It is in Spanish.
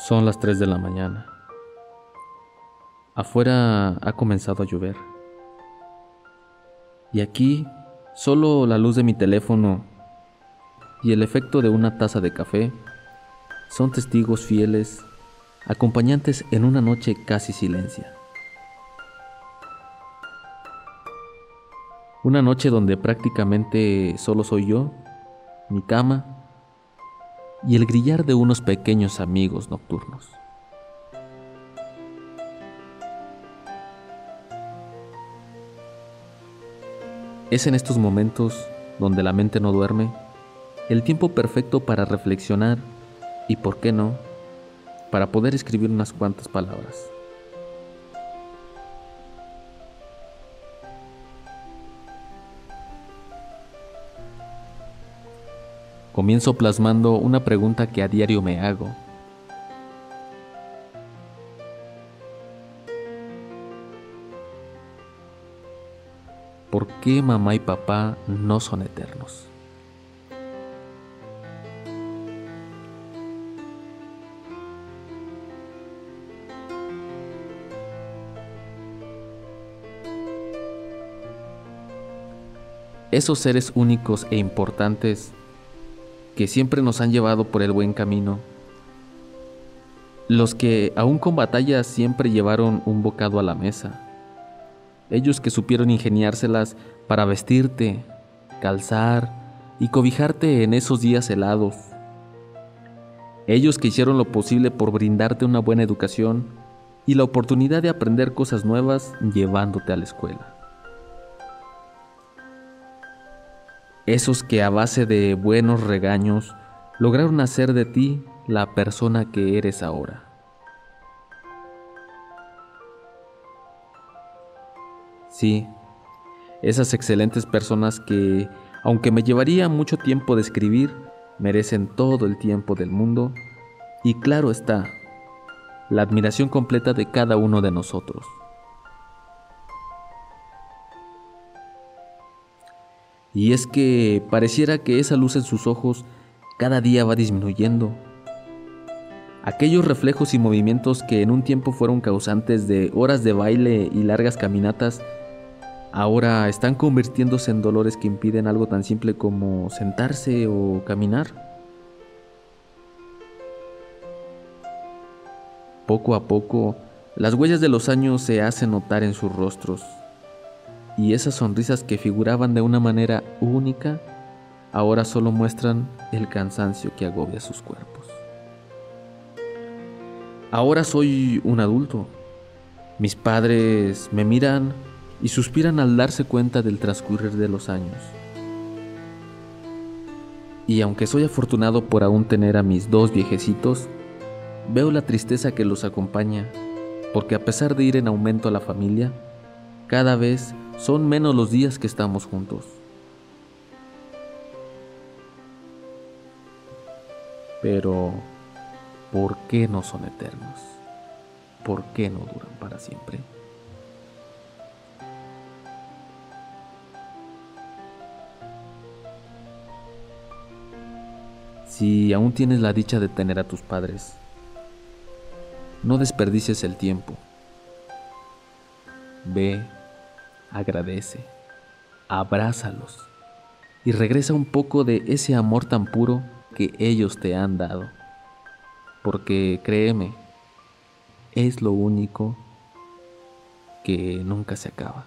Son las 3 de la mañana. Afuera ha comenzado a llover. Y aquí solo la luz de mi teléfono y el efecto de una taza de café son testigos fieles, acompañantes en una noche casi silencia. Una noche donde prácticamente solo soy yo, mi cama y el grillar de unos pequeños amigos nocturnos. Es en estos momentos donde la mente no duerme, el tiempo perfecto para reflexionar y, por qué no, para poder escribir unas cuantas palabras. Comienzo plasmando una pregunta que a diario me hago. ¿Por qué mamá y papá no son eternos? Esos seres únicos e importantes que siempre nos han llevado por el buen camino. Los que, aún con batallas, siempre llevaron un bocado a la mesa. Ellos que supieron ingeniárselas para vestirte, calzar y cobijarte en esos días helados. Ellos que hicieron lo posible por brindarte una buena educación y la oportunidad de aprender cosas nuevas llevándote a la escuela. Esos que a base de buenos regaños lograron hacer de ti la persona que eres ahora. Sí, esas excelentes personas que, aunque me llevaría mucho tiempo de escribir, merecen todo el tiempo del mundo y claro está, la admiración completa de cada uno de nosotros. Y es que pareciera que esa luz en sus ojos cada día va disminuyendo. Aquellos reflejos y movimientos que en un tiempo fueron causantes de horas de baile y largas caminatas, ahora están convirtiéndose en dolores que impiden algo tan simple como sentarse o caminar. Poco a poco, las huellas de los años se hacen notar en sus rostros, y esas sonrisas que figuraban de una manera única ahora solo muestran el cansancio que agobia sus cuerpos. Ahora soy un adulto. Mis padres me miran y suspiran al darse cuenta del transcurrir de los años. Y aunque soy afortunado por aún tener a mis dos viejecitos, veo la tristeza que los acompaña, porque a pesar de ir en aumento a la familia, cada vez son menos los días que estamos juntos. Pero, ¿por qué no son eternos? ¿Por qué no duran para siempre? Si aún tienes la dicha de tener a tus padres, no desperdicies el tiempo. Ve agradece, abrázalos y regresa un poco de ese amor tan puro que ellos te han dado. Porque créeme, es lo único que nunca se acaba.